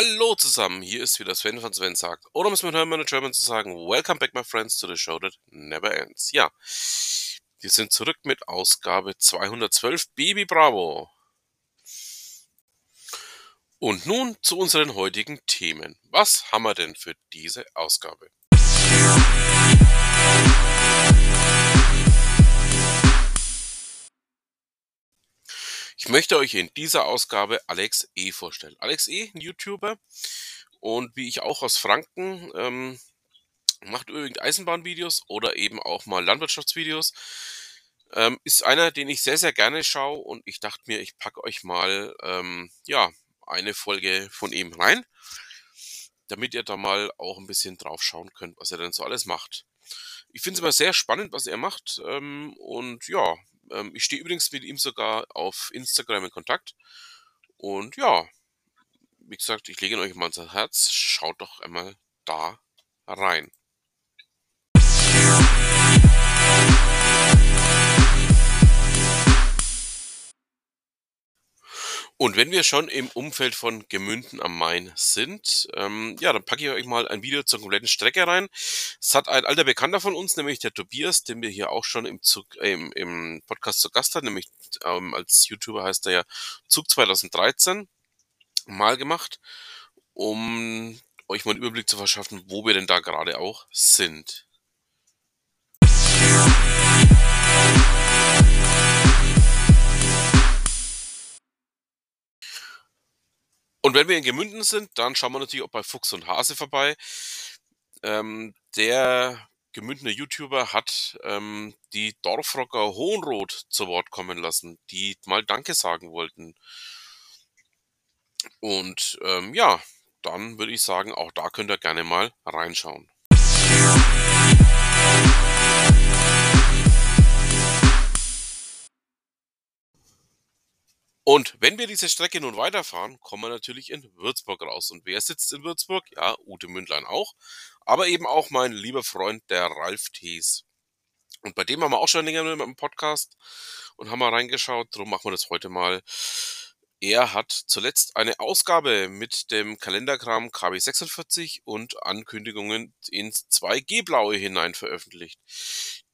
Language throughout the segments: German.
Hallo zusammen, hier ist wieder Sven von Sven sagt, oder um es mit Hermann German zu sagen, Welcome back my friends to the show that never ends. Ja, wir sind zurück mit Ausgabe 212 Baby Bravo. Und nun zu unseren heutigen Themen. Was haben wir denn für diese Ausgabe? Ich möchte euch in dieser Ausgabe Alex E. vorstellen. Alex E., ein YouTuber und wie ich auch aus Franken, ähm, macht übrigens Eisenbahnvideos oder eben auch mal Landwirtschaftsvideos. Ähm, ist einer, den ich sehr, sehr gerne schaue und ich dachte mir, ich packe euch mal, ähm, ja, eine Folge von ihm rein, damit ihr da mal auch ein bisschen drauf schauen könnt, was er denn so alles macht. Ich finde es immer sehr spannend, was er macht ähm, und ja, ähm, ich stehe übrigens mit ihm sogar auf Instagram in Kontakt. Und ja, wie gesagt, ich lege euch mal ans Herz. Schaut doch einmal da rein. Und wenn wir schon im Umfeld von Gemünden am Main sind, ähm, ja, dann packe ich euch mal ein Video zur kompletten Strecke rein. Es hat ein alter Bekannter von uns, nämlich der Tobias, den wir hier auch schon im, Zug, äh, im, im Podcast zu Gast hatten, nämlich ähm, als YouTuber heißt er ja Zug 2013, mal gemacht, um euch mal einen Überblick zu verschaffen, wo wir denn da gerade auch sind. Und wenn wir in Gemünden sind, dann schauen wir natürlich auch bei Fuchs und Hase vorbei. Ähm, der Gemündener YouTuber hat ähm, die Dorfrocker Hohenroth zu Wort kommen lassen, die mal Danke sagen wollten. Und ähm, ja, dann würde ich sagen, auch da könnt ihr gerne mal reinschauen. Und wenn wir diese Strecke nun weiterfahren, kommen wir natürlich in Würzburg raus. Und wer sitzt in Würzburg? Ja, Ute Mündlein auch. Aber eben auch mein lieber Freund, der Ralf Thees. Und bei dem haben wir auch schon länger mit dem Podcast und haben mal reingeschaut. Darum machen wir das heute mal. Er hat zuletzt eine Ausgabe mit dem Kalenderkram KB46 und Ankündigungen ins 2G-Blaue hinein veröffentlicht.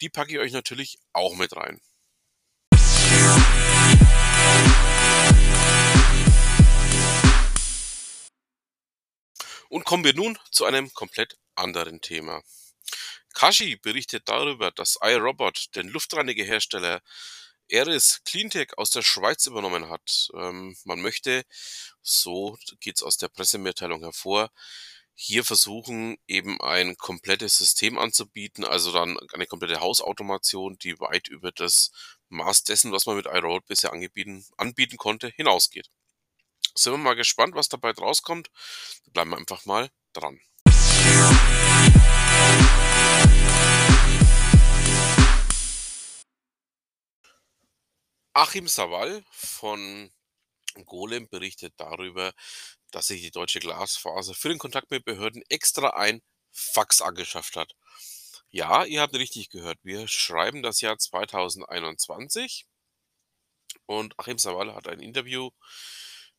Die packe ich euch natürlich auch mit rein. Und kommen wir nun zu einem komplett anderen Thema. Kashi berichtet darüber, dass iRobot den Luftreinigerhersteller Eris Cleantech aus der Schweiz übernommen hat. Ähm, man möchte, so geht es aus der Pressemitteilung hervor, hier versuchen, eben ein komplettes System anzubieten, also dann eine komplette Hausautomation, die weit über das Maß dessen, was man mit iRobot bisher anbieten, anbieten konnte, hinausgeht. Sind wir mal gespannt, was dabei rauskommt. Bleiben wir einfach mal dran. Achim Sawal von Golem berichtet darüber, dass sich die deutsche Glasfaser für den Kontakt mit Behörden extra ein Fax angeschafft hat. Ja, ihr habt richtig gehört. Wir schreiben das Jahr 2021 und Achim Sawal hat ein Interview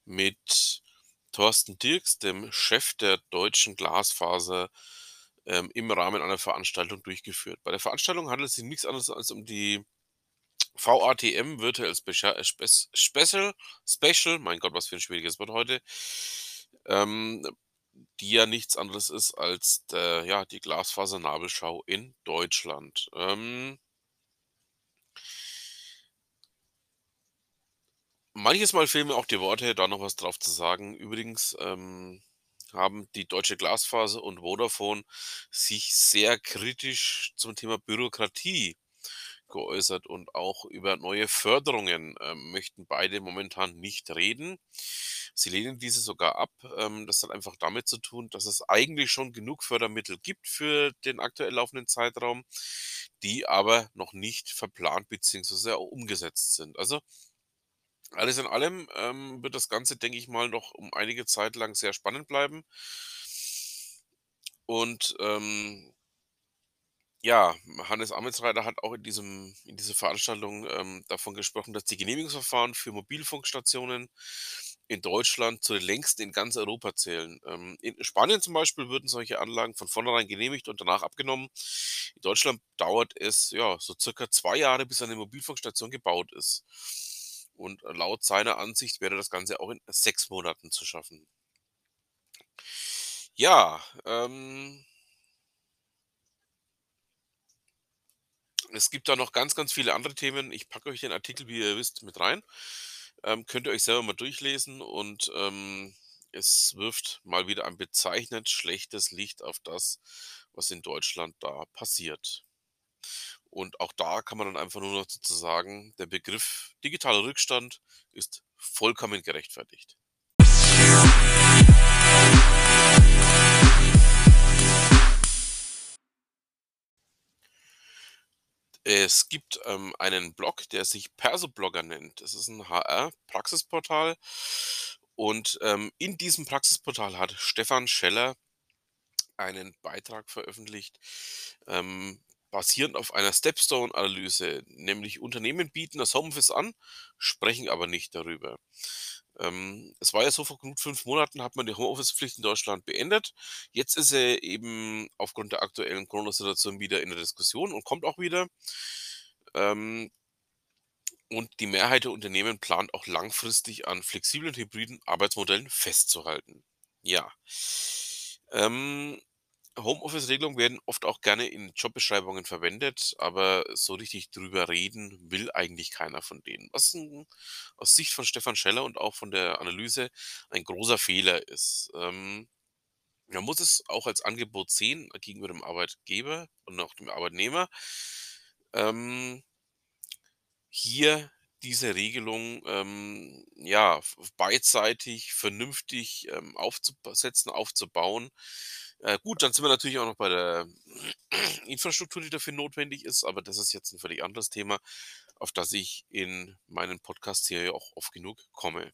mit Thorsten Dirks, dem Chef der deutschen Glasfaser, ähm, im Rahmen einer Veranstaltung durchgeführt. Bei der Veranstaltung handelt es sich nichts anderes als um die VATM Virtual Special, Special, Special, mein Gott, was für ein schwieriges Wort heute, ähm, die ja nichts anderes ist als der, ja, die Glasfasernabelschau in Deutschland. Ähm, Manches Mal fehlen mir auch die Worte, da noch was drauf zu sagen. Übrigens ähm, haben die Deutsche Glasfaser und Vodafone sich sehr kritisch zum Thema Bürokratie geäußert und auch über neue Förderungen ähm, möchten beide momentan nicht reden. Sie lehnen diese sogar ab. Ähm, das hat einfach damit zu tun, dass es eigentlich schon genug Fördermittel gibt für den aktuell laufenden Zeitraum, die aber noch nicht verplant bzw. umgesetzt sind. Also alles in allem ähm, wird das Ganze, denke ich mal, noch um einige Zeit lang sehr spannend bleiben. Und ähm, ja, Hannes Ametsreiter hat auch in diesem in dieser Veranstaltung ähm, davon gesprochen, dass die Genehmigungsverfahren für Mobilfunkstationen in Deutschland zu den längsten in ganz Europa zählen. Ähm, in Spanien zum Beispiel würden solche Anlagen von vornherein genehmigt und danach abgenommen. In Deutschland dauert es ja so circa zwei Jahre, bis eine Mobilfunkstation gebaut ist. Und laut seiner Ansicht wäre das Ganze auch in sechs Monaten zu schaffen. Ja, ähm es gibt da noch ganz, ganz viele andere Themen. Ich packe euch den Artikel, wie ihr wisst, mit rein. Ähm, könnt ihr euch selber mal durchlesen und ähm, es wirft mal wieder ein bezeichnend schlechtes Licht auf das, was in Deutschland da passiert. Und auch da kann man dann einfach nur noch dazu sagen, der Begriff digitaler Rückstand ist vollkommen gerechtfertigt. Es gibt, ähm, einen Blog, der sich Persoblogger nennt. Das ist ein HR-Praxisportal und, ähm, in diesem Praxisportal hat Stefan Scheller einen Beitrag veröffentlicht, ähm, basierend auf einer Stepstone-Analyse, nämlich Unternehmen bieten das Homeoffice an, sprechen aber nicht darüber. Ähm, es war ja so, vor gut fünf Monaten hat man die Homeoffice-Pflicht in Deutschland beendet. Jetzt ist sie eben aufgrund der aktuellen Corona-Situation wieder in der Diskussion und kommt auch wieder. Ähm, und die Mehrheit der Unternehmen plant auch langfristig an flexiblen hybriden Arbeitsmodellen festzuhalten. Ja. Ähm, Homeoffice-Regelungen werden oft auch gerne in Jobbeschreibungen verwendet, aber so richtig drüber reden will eigentlich keiner von denen. Was 'n aus Sicht von Stefan Scheller und auch von der Analyse ein großer Fehler ist. Ähm, man muss es auch als Angebot sehen gegenüber dem Arbeitgeber und auch dem Arbeitnehmer. Ähm hier diese Regelung, ähm, ja, beidseitig vernünftig, ähm, aufzusetzen, aufzubauen. Äh, gut, dann sind wir natürlich auch noch bei der Infrastruktur, die dafür notwendig ist, aber das ist jetzt ein völlig anderes Thema, auf das ich in meinen Podcasts hier ja auch oft genug komme.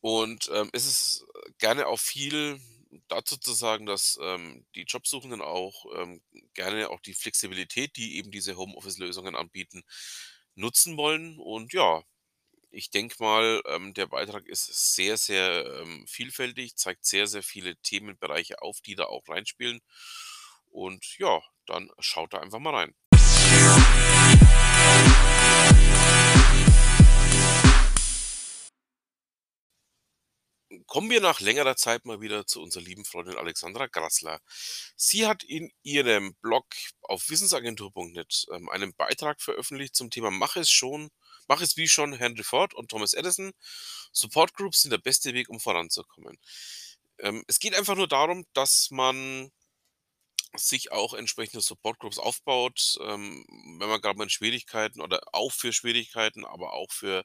Und, ähm, es ist gerne auch viel dazu zu sagen, dass, ähm, die Jobsuchenden auch, ähm, gerne auch die Flexibilität, die eben diese Homeoffice-Lösungen anbieten, nutzen wollen. Und ja, ich denke mal, ähm, der Beitrag ist sehr, sehr, ähm, vielfältig, zeigt sehr, sehr viele Themenbereiche auf, die da auch reinspielen. Und ja, dann schaut da einfach mal rein. Kommen wir nach längerer Zeit mal wieder zu unserer lieben Freundin Alexandra Grassler. Sie hat in ihrem Blog auf wissensagentur.net ähm, einen Beitrag veröffentlicht zum Thema Mach es schon, mach es wie schon Henry Ford und Thomas Edison. Support Groups sind der beste Weg, um voranzukommen. Ähm, es geht einfach nur darum, dass man sich auch entsprechende Support Groups aufbaut, ähm, wenn man gerade mal in Schwierigkeiten oder auch für Schwierigkeiten, aber auch für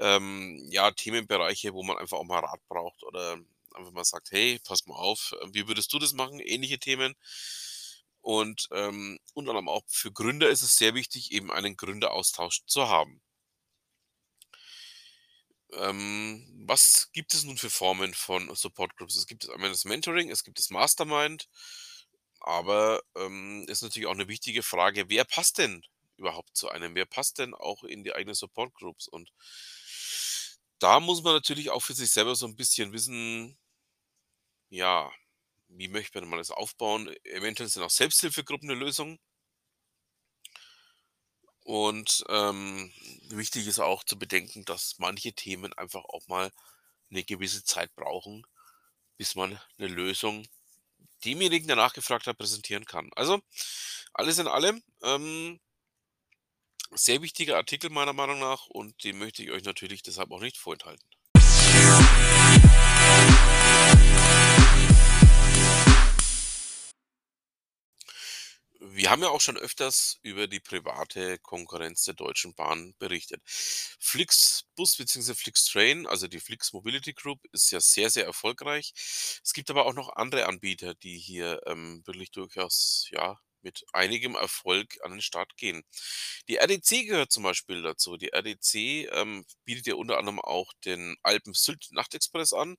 ähm, ja, Themenbereiche, wo man einfach auch mal Rat braucht oder einfach mal sagt, hey, pass mal auf, äh, wie würdest du das machen? Ähnliche Themen. Und ähm, unter anderem auch für Gründer ist es sehr wichtig, eben einen Gründeraustausch zu haben. Ähm, was gibt es nun für Formen von Support Groups? Es gibt einmal das Mentoring, es gibt das Mastermind, aber ähm, ist natürlich auch eine wichtige Frage, wer passt denn überhaupt zu einem? Wer passt denn auch in die eigenen Support Groups? Und da muss man natürlich auch für sich selber so ein bisschen wissen, ja, wie möchte man das aufbauen? Eventuell sind auch Selbsthilfegruppen 'ne Lösung. Und, ähm, wichtig ist auch zu bedenken, dass manche Themen einfach auch mal eine gewisse Zeit brauchen, bis man eine Lösung demjenigen, der nachgefragt hat, präsentieren kann. Also, alles in allem, ähm sehr wichtiger Artikel meiner Meinung nach und den möchte ich euch natürlich deshalb auch nicht vorenthalten. Wir haben ja auch schon öfters über die private Konkurrenz der Deutschen Bahn berichtet. Flixbus bzw. Flixtrain, also die Flix Mobility Group, ist ja sehr, sehr erfolgreich. Es gibt aber auch noch andere Anbieter, die hier ähm, wirklich durchaus ja, mit einigem Erfolg an den Start gehen. Die RDC gehört zum Beispiel dazu. Die RDC ähm, bietet ja unter anderem auch den Alpen-Sylt-Nachtexpress an,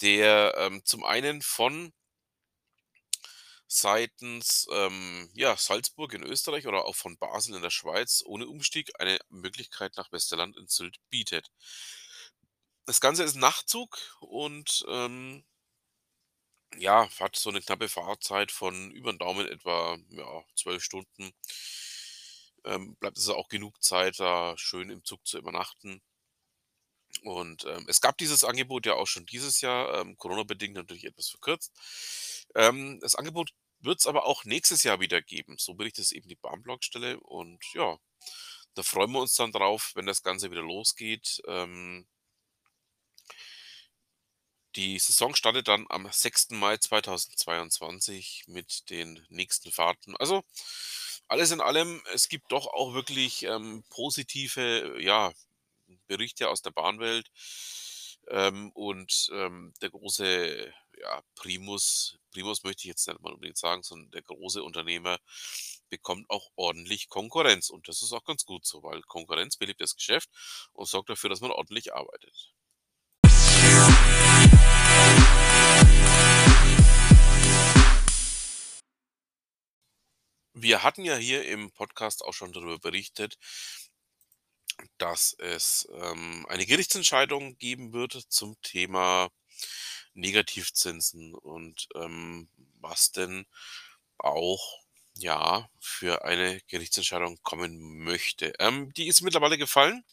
der ähm, zum einen von seitens, ähm, ja, Salzburg in Österreich oder auch von Basel in der Schweiz ohne Umstieg eine Möglichkeit nach Westerland in Sylt bietet. Das Ganze ist Nachtzug und, ähm ja, hat so 'ne knappe Fahrzeit von über 'n Daumen etwa, ja, 12 Stunden. Ähm, bleibt also auch genug Zeit, da schön im Zug zu übernachten. Und, ähm, es gab dieses Angebot ja auch schon dieses Jahr, ähm, Corona-bedingt natürlich etwas verkürzt. Ähm, das Angebot wird's aber auch nächstes Jahr wieder geben. So berichtet es eben die Bahnblockstelle und ja, da freuen wir uns dann drauf, wenn das Ganze wieder losgeht. Ähm die Saison startet dann am 6. Mai 2022 mit den nächsten Fahrten. Also, alles in allem, es gibt doch auch wirklich, ähm, positive, ja, Berichte aus der Bahnwelt. Ähm, und, ähm, der große, ja, Primus Primus möchte ich jetzt nicht mal unbedingt sagen, sondern der große Unternehmer bekommt auch ordentlich Konkurrenz. Und das ist auch ganz gut so, weil Konkurrenz belebt das Geschäft und sorgt dafür, dass man ordentlich arbeitet. Wir hatten ja hier im Podcast auch schon darüber berichtet dass es, ähm, eine Gerichtsentscheidung geben wird zum Thema Negativzinsen und, ähm, was denn auch, ja, für eine Gerichtsentscheidung kommen möchte. Ähm, die ist mittlerweile gefallen.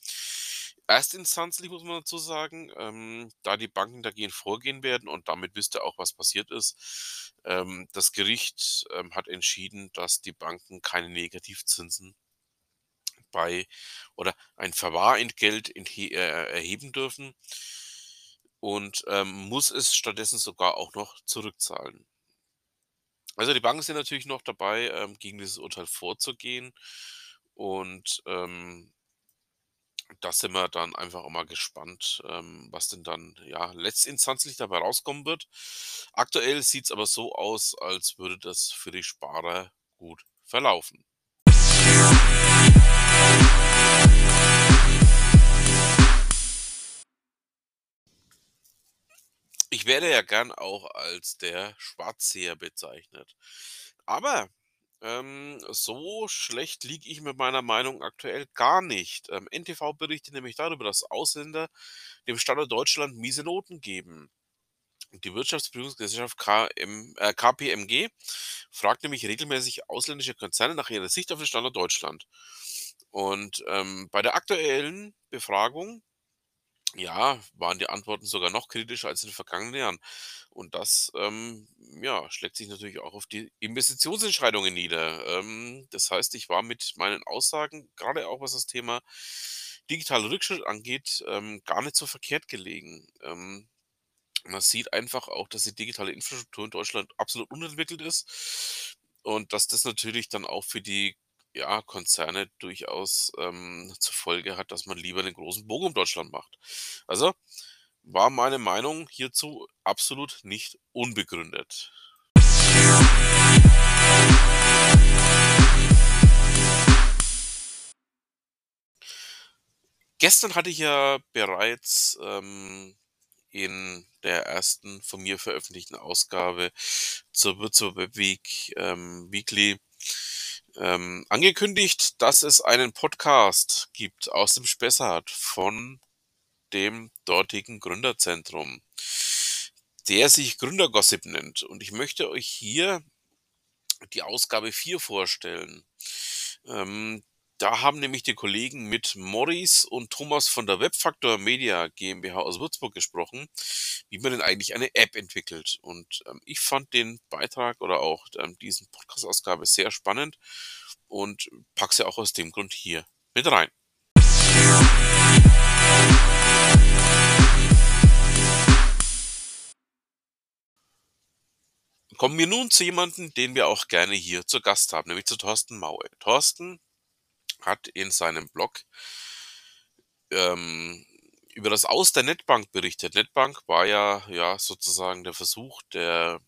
Erstinstanzlich muss man dazu sagen, ähm, da die Banken dagegen vorgehen werden und damit wisst ihr auch, was passiert ist. Ähm, das Gericht, ähm, hat entschieden, dass die Banken keine Negativzinsen bei oder ein Verwahrentgelt äh, erheben dürfen und, ähm, muss es stattdessen sogar auch noch zurückzahlen. Also, die Banken sind natürlich noch dabei, ähm, gegen dieses Urteil vorzugehen und, ähm da sind wir dann einfach mal gespannt, ähm, was denn dann, ja, letztinstanzlich dabei rauskommen wird. Aktuell sieht's aber so aus, als würde das für die Sparer gut verlaufen. Ich werde ja gern auch als der Schwarzseher bezeichnet. Aber, ähm, so schlecht liege ich mit meiner Meinung aktuell gar nicht. Ähm, NTV berichtet nämlich darüber, dass Ausländer dem Standort Deutschland miese Noten geben. Die Wirtschaftsprüfungsgesellschaft KM äh, KPMG fragt nämlich regelmäßig ausländische Konzerne nach ihrer Sicht auf den Standort Deutschland. Und, ähm, bei der aktuellen Befragung, ja, waren die Antworten sogar noch kritischer als in den vergangenen Jahren. Und das, ähm, ja, schlägt sich natürlich auch auf die Investitionsentscheidungen nieder. Ähm, das heißt, ich war mit meinen Aussagen, grade auch was das Thema digitaler Rückschritt angeht, ähm, gar nicht so verkehrt gelegen. Ähm, man sieht einfach auch, dass die digitale Infrastruktur in Deutschland absolut unentwickelt ist und dass das natürlich dann auch für die, ja, Konzerne durchaus, ähm, zur Folge hat, dass man lieber den großen Bogen um Deutschland macht. Also, war meine Meinung hierzu absolut nicht unbegründet. Gestern hatte ich ja bereits, ähm, in der 1. von mir veröffentlichten Ausgabe zur Würzburger Webweek, ähm, Weekly, ähm, angekündigt, dass es einen Podcast gibt aus dem Spessart von dem dortigen Gründerzentrum, der sich Gründergossip nennt. Und ich möchte euch hier die Ausgabe 4 vorstellen. Ähm, da haben nämlich die Kollegen mit Maurice und Thomas von der Webfaktor Media GmbH aus Würzburg gesprochen, wie man denn eigentlich eine App entwickelt. Und, ähm, ich fand den Beitrag oder auch, ähm, diesen Podcast-Ausgabe sehr spannend und packe sie auch aus dem Grund hier mit rein. Kommen wir nun zu jemandem, den wir auch gerne hier zu Gast haben, nämlich zu Thorsten Maue. Thorsten hat in seinem Blog ähm, über das Aus der Netbank berichtet. Netbank war ja ja sozusagen der Versuch der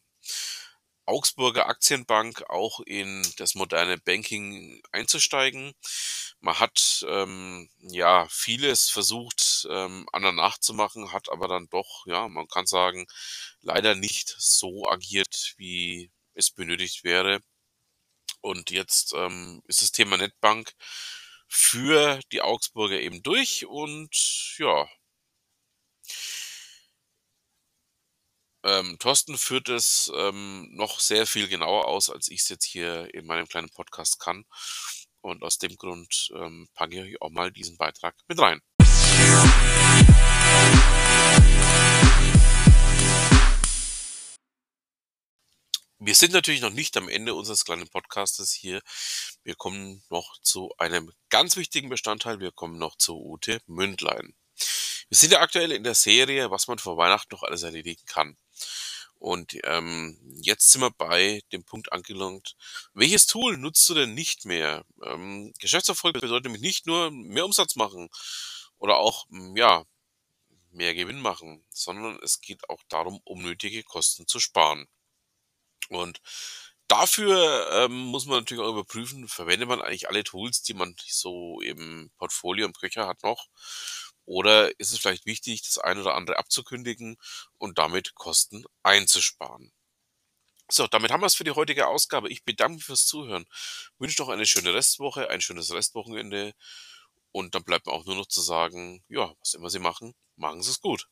Augsburger Aktienbank auch in das moderne Banking einzusteigen. Man hat, ähm, ja, vieles versucht, ähm, anderen nachzumachen, hat aber dann doch, ja, man kann sagen, leider nicht so agiert, wie es benötigt wäre. Und jetzt ähm, ist das Thema Netbank für die Augsburger eben durch und ja. Ähm, Thorsten führt es ähm, noch sehr viel genauer aus, als ich es jetzt hier in meinem kleinen Podcast kann. Und aus dem Grund ähm, packe ich auch mal diesen Beitrag mit rein. Wir sind natürlich noch nicht am Ende unseres kleinen Podcastes hier. Wir kommen noch zu einem ganz wichtigen Bestandteil. Wir kommen noch zu Ute Mündlein. Wir sind ja aktuell in der Serie, was man vor Weihnachten noch alles erledigen kann. Und ähm, jetzt sind wir bei dem Punkt angelangt, welches Tool nutzt du denn nicht mehr? Ähm, Geschäftserfolg bedeutet nämlich nicht nur mehr Umsatz machen oder auch ja mehr Gewinn machen, sondern es geht auch darum, unnötige Kosten zu sparen. Und dafür ähm, muss man natürlich auch überprüfen, verwendet man eigentlich alle Tools, die man so im Portfolio im Köcher hat noch? Oder ist es vielleicht wichtig, das eine oder andere abzukündigen und damit Kosten einzusparen? So, damit haben wir es für die heutige Ausgabe. Ich bedanke mich fürs Zuhören. Wünsche noch eine schöne Restwoche, ein schönes Restwochenende. Und dann bleibt mir auch nur noch zu sagen, ja, was immer Sie machen, machen Sie es gut.